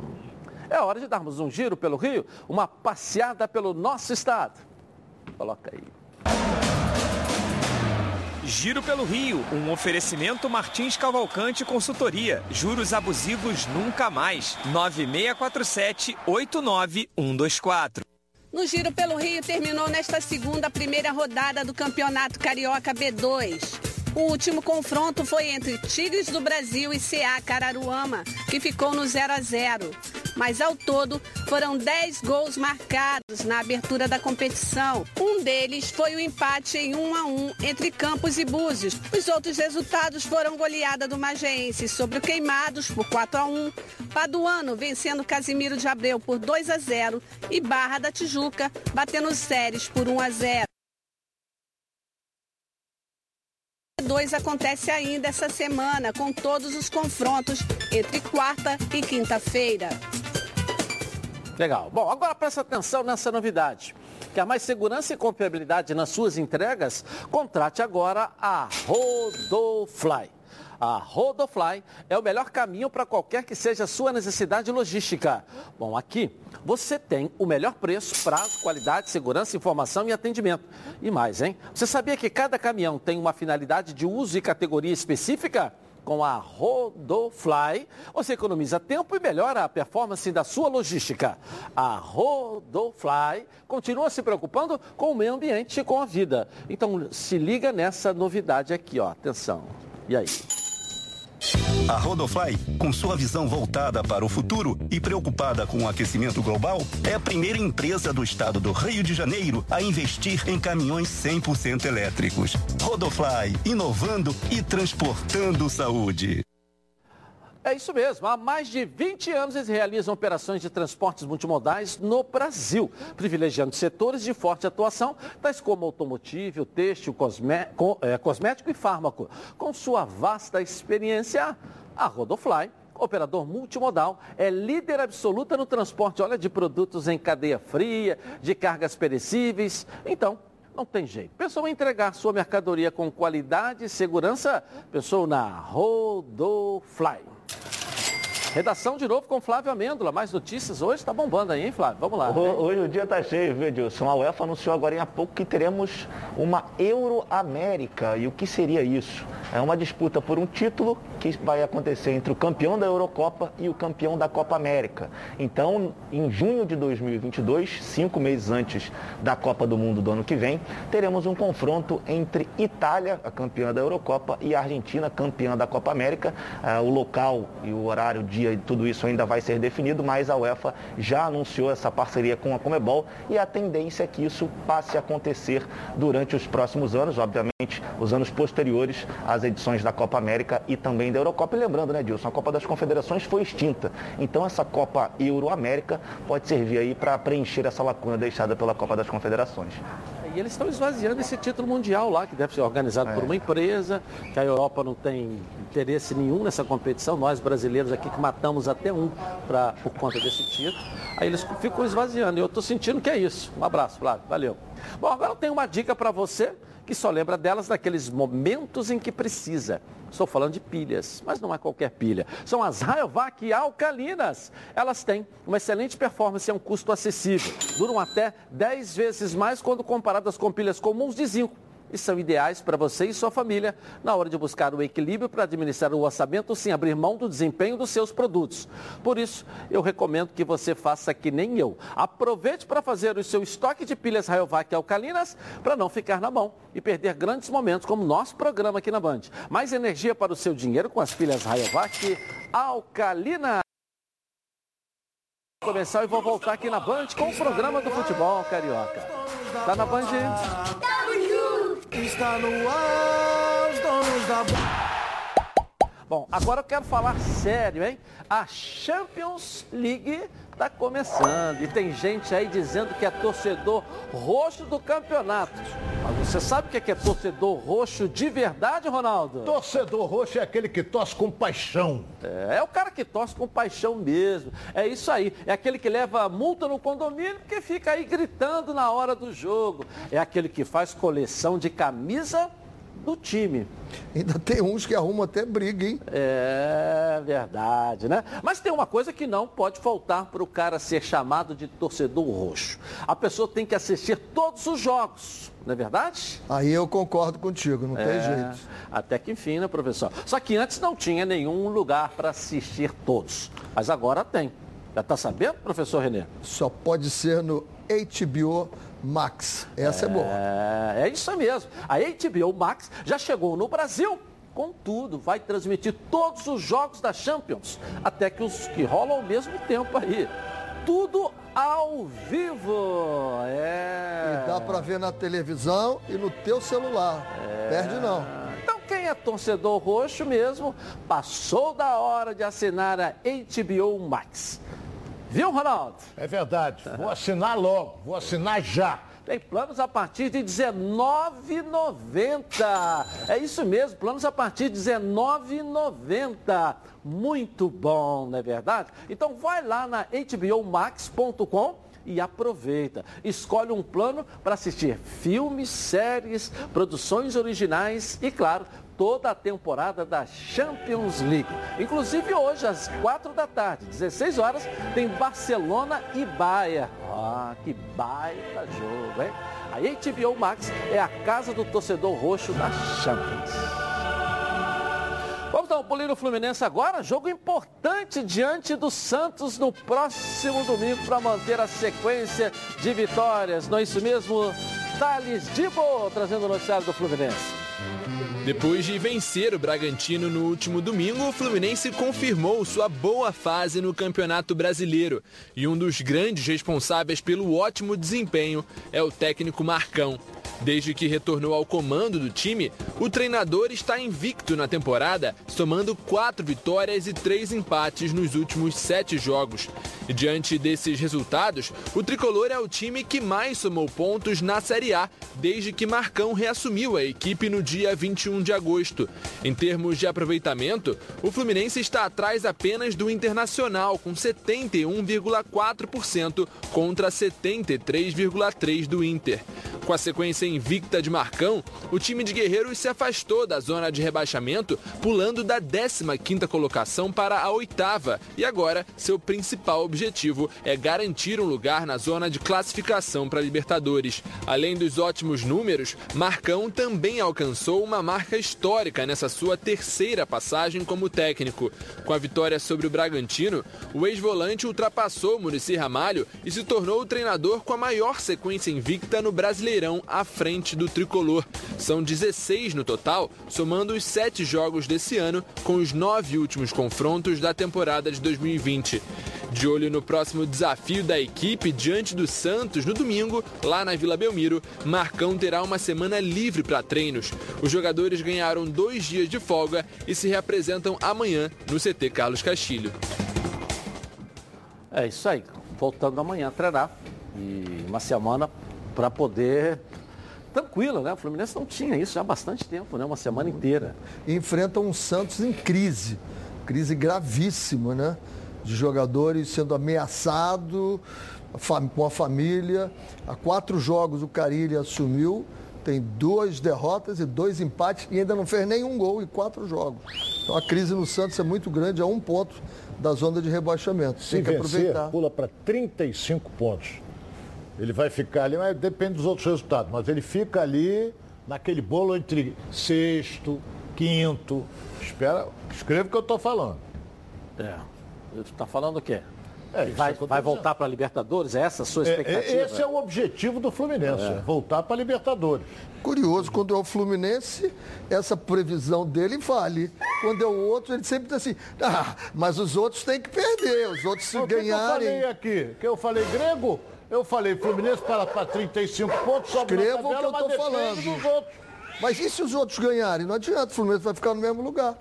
É hora de darmos um giro pelo Rio, uma passeada pelo nosso estado. Coloca aí. Giro pelo Rio, um oferecimento Martins Cavalcante Consultoria. Juros abusivos nunca mais. 9647 89124. No Giro pelo Rio terminou nesta segunda primeira rodada do Campeonato Carioca B2. O último confronto foi entre Tigres do Brasil e CA Cararuama, que ficou no 0 a 0 mas ao todo foram 10 gols marcados na abertura da competição. Um deles foi o empate em 1 a 1 entre Campos e Búzios. Os outros resultados foram goleada do Magense sobre o Queimados por 4 a 1, Paduano vencendo Casimiro de Abreu por 2 a 0 e Barra da Tijuca batendo Séries por 1 a 0. 2 acontece ainda essa semana, com todos os confrontos entre quarta e quinta-feira. Legal. Bom, agora presta atenção nessa novidade. Quer mais segurança e confiabilidade nas suas entregas? Contrate agora a Rodofly. A Rodofly é o melhor caminho para qualquer que seja a sua necessidade logística. Bom, aqui você tem o melhor preço, prazo, qualidade, segurança, informação e atendimento. E mais, hein? Você sabia que cada caminhão tem uma finalidade de uso e categoria específica? Com a Rodofly, você economiza tempo e melhora a performance da sua logística. A Rodofly continua se preocupando com o meio ambiente e com a vida. Então, se liga nessa novidade aqui, ó. Atenção. E aí? A Rodofly, com sua visão voltada para o futuro e preocupada com o aquecimento global, é a primeira empresa do estado do Rio de Janeiro a investir em caminhões 100% elétricos. Rodofly, inovando e transportando saúde. É isso mesmo. Há mais de 20 anos eles realizam operações de transportes multimodais no Brasil, privilegiando setores de forte atuação, tais como automotivo, têxtil, é, cosmético e fármaco. Com sua vasta experiência, a Rodofly operador multimodal, é líder absoluta no transporte, olha, de produtos em cadeia fria, de cargas perecíveis. Então, não tem jeito. Pensou em entregar sua mercadoria com qualidade e segurança? Pensou na Rodofly. Redação de novo com Flávio Amêndola. Mais notícias hoje, está bombando aí, hein, Flávio? Vamos lá. Hoje o dia está cheio, viu, Edilson? A UEFA anunciou agora há pouco que teremos uma Euro-América. E o que seria isso? É uma disputa por um título que vai acontecer entre o campeão da Eurocopa e o campeão da Copa América. Então, em junho de 2022, cinco meses antes da Copa do Mundo do ano que vem, teremos um confronto entre Itália, a campeã da Eurocopa, e Argentina, campeã da Copa América. Ah, o local e o horário de dia tudo isso ainda vai ser definido, mas a UEFA já anunciou essa parceria com a Comebol e a tendência é que isso passe a acontecer durante os próximos anos, obviamente, os anos posteriores às edições da Copa América e também da Eurocopa. E lembrando, né, Dilson, a Copa das Confederações foi extinta. Então essa Copa Euro-América pode servir aí para preencher essa lacuna deixada pela Copa das Confederações. E eles estão esvaziando esse título mundial lá, que deve ser organizado é. por uma empresa, que a Europa não tem interesse nenhum nessa competição. Nós brasileiros aqui que matamos até um pra, por conta desse título. Aí eles ficam esvaziando. E eu estou sentindo que é isso. Um abraço, Flávio. Valeu. Bom, agora eu tenho uma dica para você que só lembra delas naqueles momentos em que precisa. Estou falando de pilhas, mas não é qualquer pilha. São as Rayovac alcalinas. Elas têm uma excelente performance e um custo acessível. Duram até 10 vezes mais quando comparadas com pilhas comuns de zinco e são ideais para você e sua família na hora de buscar o equilíbrio para administrar o orçamento sem abrir mão do desempenho dos seus produtos. Por isso, eu recomendo que você faça que nem eu. Aproveite para fazer o seu estoque de pilhas Rayovac alcalinas para não ficar na mão e perder grandes momentos como nosso programa aqui na Band. Mais energia para o seu dinheiro com as pilhas Rayovac alcalina começar e vou voltar aqui na Band com o programa do futebol carioca. Tá na Band? Está no ar, os donos da. Bom, agora eu quero falar sério, hein? A Champions League está começando e tem gente aí dizendo que é torcedor roxo do campeonato. Mas você sabe o que é, torcedor roxo de verdade, Ronaldo? Torcedor roxo é aquele que torce com paixão. É, é o cara que torce com paixão mesmo. É isso aí. É aquele que leva multa no condomínio porque fica aí gritando na hora do jogo. É aquele que faz coleção de camisa do time. Ainda tem uns que arrumam até briga, hein? É verdade, né? Mas tem uma coisa que não pode faltar para o cara ser chamado de torcedor roxo. A pessoa tem que assistir todos os jogos, não é verdade? Aí eu concordo contigo, não é, tem jeito. Até que enfim, né, professor? Só que antes não tinha nenhum lugar para assistir todos. Mas agora tem. Já está sabendo, professor Renê? Só pode ser no HBO Max. Essa é, é boa. É isso mesmo. A HBO Max já chegou no Brasil. Contudo, vai transmitir todos os jogos da Champions, até que os que rolam ao mesmo tempo aí. Tudo ao vivo. É. E dá para ver na televisão e no teu celular. É... Perde não. Então quem é torcedor roxo mesmo, passou da hora de assinar a HBO Max. Viu, Ronaldo? É verdade. Vou assinar logo, vou assinar já. Tem planos a partir de R$19,90. É isso mesmo, planos a partir de R$19,90. Muito bom, não é verdade? Então vai lá na hbomax.com e aproveita. Escolhe um plano para assistir filmes, séries, produções originais e, claro, toda a temporada da Champions League. Inclusive hoje, às 4 da tarde, 16 horas, tem Barcelona e Bayern. Ah, que baita jogo, hein? A HBO Max é a casa do torcedor roxo da Champions. Vamos dar um pulinho no Fluminense agora. Jogo importante diante do Santos no próximo domingo para manter a sequência de vitórias. Não é isso mesmo? Thales Dibo trazendo o noticiário do Fluminense. Depois de vencer o Bragantino no último domingo, o Fluminense confirmou sua boa fase no Campeonato Brasileiro. E um dos grandes responsáveis pelo ótimo desempenho é o técnico Marcão. Desde que retornou ao comando do time, o treinador está invicto na temporada, somando quatro vitórias e três empates nos últimos sete jogos. Diante desses resultados, o tricolor é o time que mais somou pontos na Série A desde que Marcão reassumiu a equipe no dia 21 de agosto. Em termos de aproveitamento, o Fluminense está atrás apenas do Internacional, com 71,4% contra 73,3% do Inter. Com a sequência invicta de Marcão, o time de Guerreiros se afastou da zona de rebaixamento, pulando da 15ª colocação para a oitava, e agora seu principal objetivo é garantir um lugar na zona de classificação para Libertadores. Além dos ótimos números, Marcão também alcançou uma marca histórica nessa sua terceira passagem como técnico. Com a vitória sobre o Bragantino, o ex-volante ultrapassou Murici Ramalho e se tornou o treinador com a maior sequência invicta no Brasileirão à frente do tricolor. São 16 no total, somando os sete jogos desse ano com os nove últimos confrontos da temporada de 2020. De olho no próximo desafio da equipe diante do Santos no domingo, lá na Vila Belmiro, Marcão terá uma semana livre para treinos. Os jogadores ganharam dois dias de folga e se reapresentam amanhã no CT Carlos Castilho. É isso aí, voltando amanhã a treinar e uma semana para poder tranquila, né? O Fluminense não tinha isso já há bastante tempo, né? Uma semana inteira. E enfrenta um Santos em crise, crise gravíssima, né? De jogadores sendo ameaçado com a família. Há quatro jogos o Carilli assumiu, tem duas derrotas e dois empates e ainda não fez nenhum gol em quatro jogos. Então a crise no Santos é muito grande, a um ponto da zona de rebaixamento. Se tem que vencer, aproveitar. pula para 35 pontos. Ele vai ficar ali, mas depende dos outros resultados. Mas ele fica ali naquele bolo entre sexto, quinto. Espera, escreva o que eu estou falando. É. Está falando o quê? É, vai, vai voltar para a Libertadores? É essa a sua expectativa? É, esse é o objetivo do Fluminense, é. voltar para a Libertadores. Curioso, quando é o Fluminense, essa previsão dele vale. Quando é o outro, ele sempre diz assim, ah, mas os outros têm que perder, os outros se ganharem... que eu falei aqui? Que eu falei grego? Eu falei, Fluminense para, para 35 pontos, sobe Escreva tabela, o que eu estou falando. Mas e se os outros ganharem? Não adianta, o Fluminense vai ficar no mesmo lugar.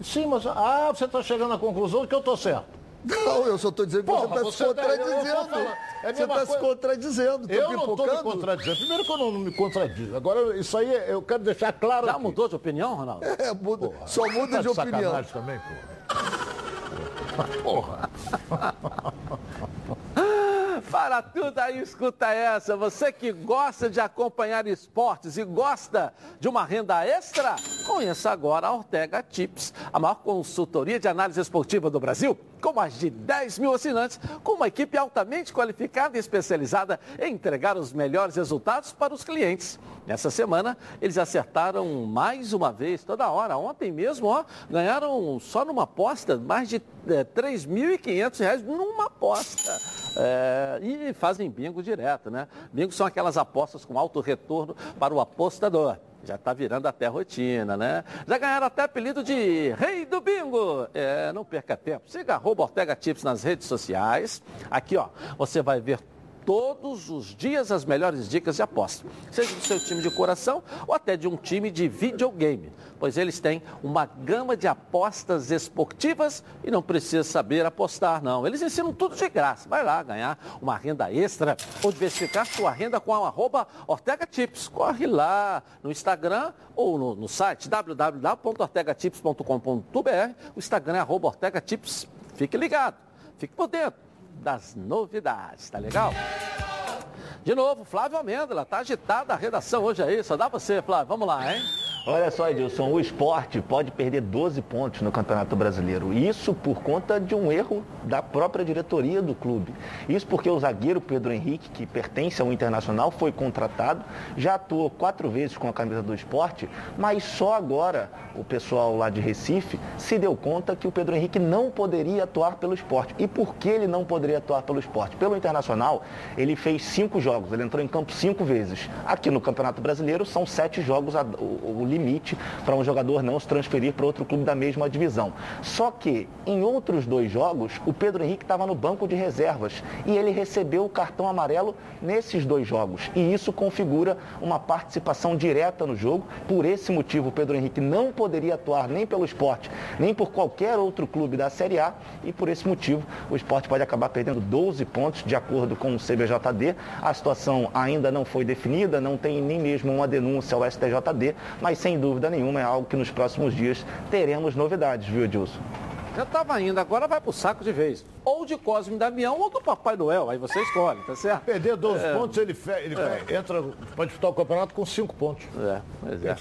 Sim, mas ah, você está chegando à conclusão de que eu estou certo. Não, eu só estou dizendo que Porra, você está se contradizendo. Tá, é você está se contradizendo. Eu não estou me contradizendo. Primeiro que eu não me contradizo. Agora, isso aí eu quero deixar claro. Já aqui. mudou de opinião, Ronaldo? É, muda, Porra, só muda tá de, de opinião. também, porra. Porra. Para tudo aí, escuta essa. Você que gosta de acompanhar esportes e gosta de uma renda extra, conheça agora a Ortega Tips, a maior consultoria de análise esportiva do Brasil, com mais de 10 mil assinantes, com uma equipe altamente qualificada e especializada em entregar os melhores resultados para os clientes. Nessa semana, eles acertaram mais uma vez, toda hora. Ontem mesmo, ó, ganharam só numa aposta mais de é, 3.500 reais numa aposta. É, e fazem bingo direto, né? Bingo são aquelas apostas com alto retorno para o apostador. Já está virando até rotina, né? Já ganharam até apelido de Rei do Bingo. É, não perca tempo. Siga arroba Ortega Tips nas redes sociais. Aqui, ó, você vai ver todos os dias as melhores dicas de aposta, seja do seu time de coração ou até de um time de videogame, pois eles têm uma gama de apostas esportivas e não precisa saber apostar, não. Eles ensinam tudo de graça. Vai lá ganhar uma renda extra ou diversificar sua renda com a arroba Ortega Tips. Corre lá no Instagram ou no, no site www.ortegatips.com.br. O Instagram é arroba Ortega Tips. Fique ligado, fique por dentro das novidades, tá legal? De novo, Flávio Amêndola, tá agitada a redação hoje aí, só dá você, Flávio, vamos lá, hein? Olha só, Edilson, o esporte pode perder 12 pontos no Campeonato Brasileiro. Isso por conta de um erro da própria diretoria do clube. Isso porque o zagueiro Pedro Henrique, que pertence ao Internacional, foi contratado, já atuou quatro vezes com a camisa do esporte, mas só agora o pessoal lá de Recife se deu conta que o Pedro Henrique não poderia atuar pelo esporte. E por que ele não poderia atuar pelo esporte? Pelo Internacional, ele fez cinco jogos, ele entrou em campo cinco vezes. Aqui no Campeonato Brasileiro são sete jogos, o, limite para um jogador não se transferir para outro clube da mesma divisão. Só que em outros dois jogos, o Pedro Henrique estava no banco de reservas e ele recebeu o cartão amarelo nesses dois jogos. E isso configura uma participação direta no jogo. Por esse motivo, o Pedro Henrique não poderia atuar nem pelo esporte, nem por qualquer outro clube da Série A. E por esse motivo, o esporte pode acabar perdendo 12 pontos, de acordo com o CBJD. A situação ainda não foi definida, não tem nem mesmo uma denúncia ao STJD, mas sem dúvida nenhuma é algo que nos próximos dias teremos novidades, viu, Edilson? Já estava indo, agora vai pro saco de vez. Ou de Cosme Damião ou do Papai Noel. Aí você escolhe, tá certo? Perder 12 é. pontos, ele, fe... ele é. entra para disputar o campeonato com 5 pontos. É, pois é.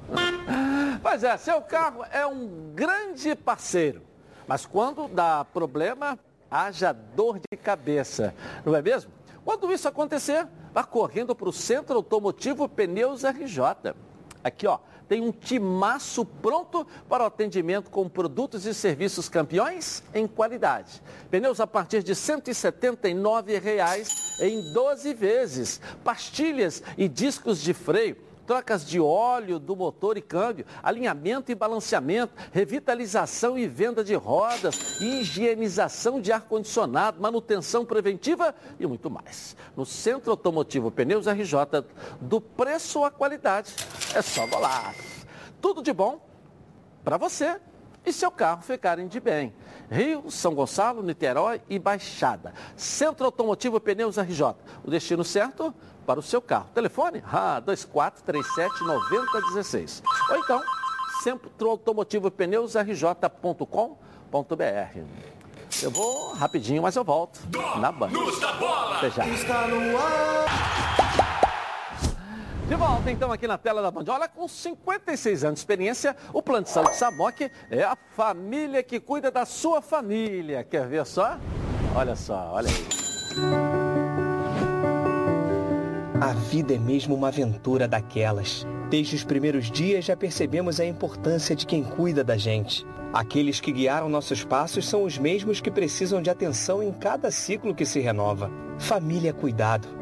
pois é, seu carro é um grande parceiro. Mas quando dá problema, haja dor de cabeça. Não é mesmo? Quando isso acontecer, vá correndo para o Centro Automotivo Pneus RJ. Aqui, ó, tem um timaço pronto para o atendimento com produtos e serviços campeões em qualidade. Pneus a partir de 179 reais em 12 vezes. Pastilhas e discos de freio trocas de óleo do motor e câmbio, alinhamento e balanceamento, revitalização e venda de rodas, higienização de ar-condicionado, manutenção preventiva e muito mais. No Centro Automotivo Pneus RJ, do preço à qualidade, é só golar. Tudo de bom para você e seu carro ficarem de bem. Rio, São Gonçalo, Niterói e Baixada. Centro Automotivo Pneus RJ. O destino certo? para o seu carro. Telefone? Ah, 2437 9016. Ou então, Centro Automotivo Pneus RJ.com.br. Eu vou rapidinho, mas eu volto na banda. Até já. Está no ar. De volta então aqui na tela da Band. Olha, com 56 anos de experiência, o Plano de Saúde Samok é a família que cuida da sua família. Quer ver só? Olha só, olha aí. A vida é mesmo uma aventura daquelas. Desde os primeiros dias já percebemos a importância de quem cuida da gente. Aqueles que guiaram nossos passos são os mesmos que precisam de atenção em cada ciclo que se renova. Família é cuidado.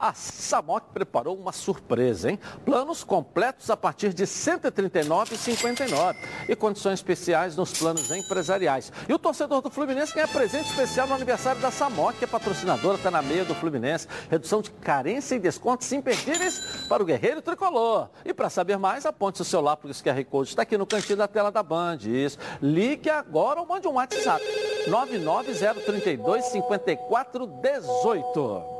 a Samok preparou uma surpresa, hein? Planos completos a partir de R$ 139,59 e condições especiais nos planos empresariais. E o torcedor do Fluminense ganha presente especial no aniversário da Samok, que é patrocinadora, está na meia do Fluminense. Redução de carência e descontos imperdíveis para o Guerreiro Tricolor. E para saber mais, aponte o celular, porque esse QR Code está aqui no cantinho da tela da Band. Isso. Ligue agora ou mande um WhatsApp. 99032 5418.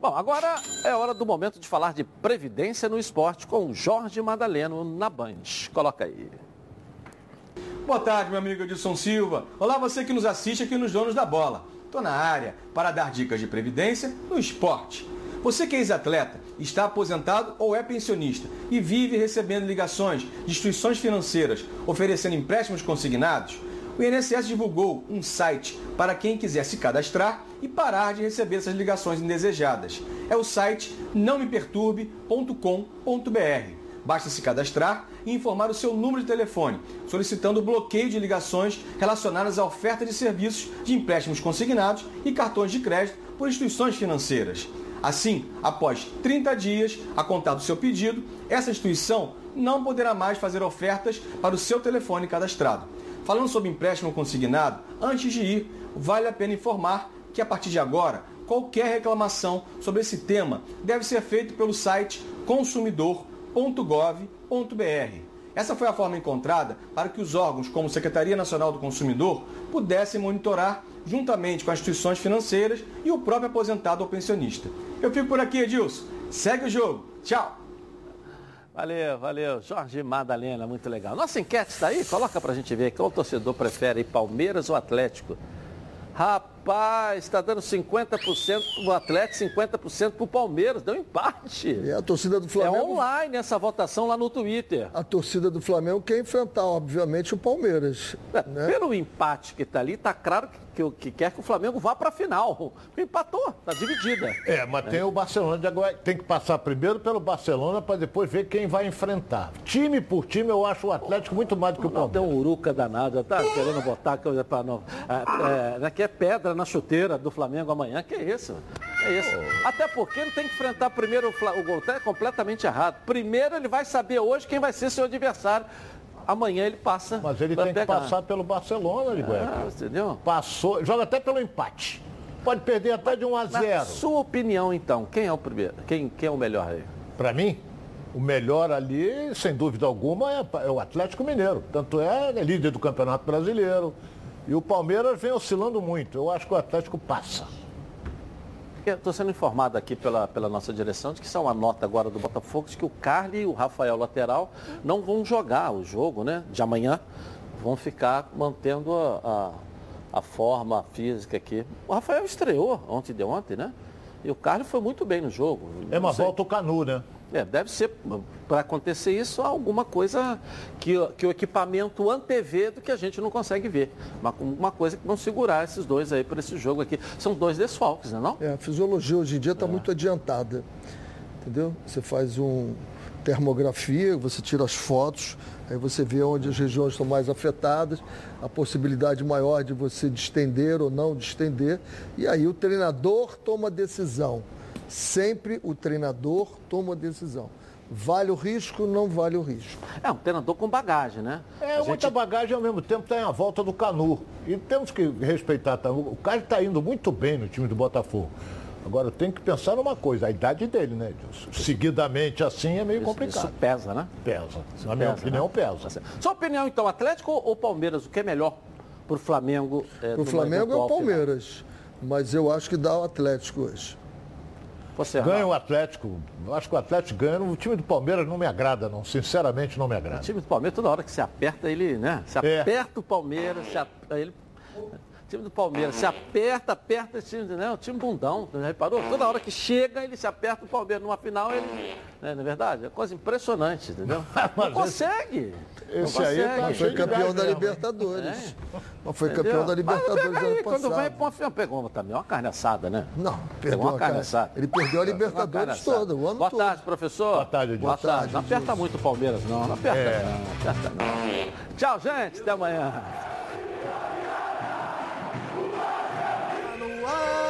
Bom, agora é hora do momento de falar de previdência no esporte com Jorge Madaleno na Band. Coloca aí. Boa tarde, meu amigo Edson Silva. Olá, você que nos assiste aqui nos Donos da Bola. Estou na área para dar dicas de previdência no esporte. Você que é ex-atleta, está aposentado ou é pensionista e vive recebendo ligações de instituições financeiras oferecendo empréstimos consignados, o INSS divulgou um site para quem quiser se cadastrar e parar de receber essas ligações indesejadas. É o site nãomeperturbe.com.br. Basta se cadastrar e informar o seu número de telefone, solicitando o bloqueio de ligações relacionadas à oferta de serviços de empréstimos consignados e cartões de crédito por instituições financeiras. Assim, após 30 dias a contar do seu pedido, essa instituição não poderá mais fazer ofertas para o seu telefone cadastrado. Falando sobre empréstimo consignado, antes de ir, vale a pena informar que a partir de agora, qualquer reclamação sobre esse tema deve ser feito pelo site consumidor.gov.br. Essa foi a forma encontrada para que os órgãos, como Secretaria Nacional do Consumidor, pudessem monitorar, juntamente com as instituições financeiras e o próprio aposentado ou pensionista. Eu fico por aqui, Edilson. Segue o jogo. Tchau! Valeu, valeu. Jorge Madalena, muito legal. Nossa enquete está aí? Coloca pra gente ver. Qual torcedor prefere, Palmeiras ou Atlético? Rapaz, está dando 50% pro Atlético, 50% pro Palmeiras. Deu empate. É a torcida do Flamengo. É online essa votação lá no Twitter. A torcida do Flamengo quer enfrentar, obviamente, o Palmeiras. É, né? Pelo empate que está ali, está claro que, que, que quer que o Flamengo vá para a final. Empatou, está dividida. É, mas tem o Barcelona de agora. Tem que passar primeiro pelo Barcelona para depois ver quem vai enfrentar. Time por time, eu acho o Atlético muito mais do que o Não, Palmeiras. tem um uruca danado, tá querendo botar coisa para não. É, é, é pedra na chuteira do Flamengo amanhã. Que isso? É isso. Até porque ele tem que enfrentar primeiro o, o. É completamente errado. Primeiro ele vai saber hoje quem vai ser seu adversário. Amanhã ele passa. Mas ele tem que pegar. passar pelo Barcelona, Ligueira. Ah, entendeu? Passou, joga até pelo empate. Pode perder até de 1 a Na 0. sua opinião, então, quem é o primeiro? Quem, quem é o melhor aí? Para mim, o melhor ali, sem dúvida alguma, é, é o Atlético Mineiro. Tanto é, é líder do Campeonato Brasileiro. E o Palmeiras vem oscilando muito. Eu acho que o Atlético passa. Estou sendo informado aqui pela, pela nossa direção de que é uma nota agora do Botafogo, de que o Carly e o Rafael Lateral não vão jogar o jogo né, de amanhã. Vão ficar mantendo a, a, a forma física aqui. O Rafael estreou ontem de ontem, né? E o Carly foi muito bem no jogo. É sei- volta o Canu, né? É, deve ser, para acontecer isso, alguma coisa que, que o equipamento antevê do que a gente não consegue ver. Uma, uma coisa que vão segurar esses dois aí para esse jogo aqui. São dois desfalques, né não? É, a fisiologia hoje em dia É. está muito adiantada. Entendeu? Você faz um termografia, você tira as fotos, aí você vê onde as regiões estão mais afetadas, a possibilidade maior de você distender ou não distender, e aí o treinador toma a decisão. Sempre o treinador toma a decisão. Vale o risco, não vale o risco. É um treinador com bagagem, né? É A gente- muita bagagem ao mesmo tempo tem a volta do Canu. E temos que respeitar. tá? O cara está indo muito bem no time do Botafogo. Agora tem que pensar numa coisa, a idade dele, né, Edilson? Seguidamente assim é meio Isso- complicado. Isso pesa, né? Pesa. Na minha Pesa, opinião, né? pesa. Sua opinião, então, Atlético ou Palmeiras? O que é melhor para o Flamengo? É, Para o Flamengo é o Palmeiras, mas eu acho que dá o Atlético hoje. Você, Ganha o Atlético. Acho que o Atlético ganha. O time do Palmeiras não me agrada, não. Sinceramente, não me agrada. O time do Palmeiras, toda hora que se aperta, ele, né? Se É. aperta o Palmeiras, se ap- ele. O time do Palmeiras se aperta, aperta esse time, né? O time bundão, já reparou? Toda hora que chega, ele se aperta o Palmeiras. Numa final, ele. Né, não é verdade? É coisa impressionante, entendeu? Não consegue. Não esse aí tá consegue. Foi campeão da Libertadores. Mas foi Entendeu? campeão da Libertadores pega ano aí, quando passado. vai pra uma final, pegou também uma carne assada, né? Não, Pegou perdeu uma carne assada. Ele perdeu a Libertadores toda, o ano Boa todo. tarde, professor. Boa tarde, Edilson. Boa Boa tarde. tarde, Não aperta muito o Palmeiras, não. Não aperta, É. não. Aperta, não. Tchau, gente. Até amanhã. Bye.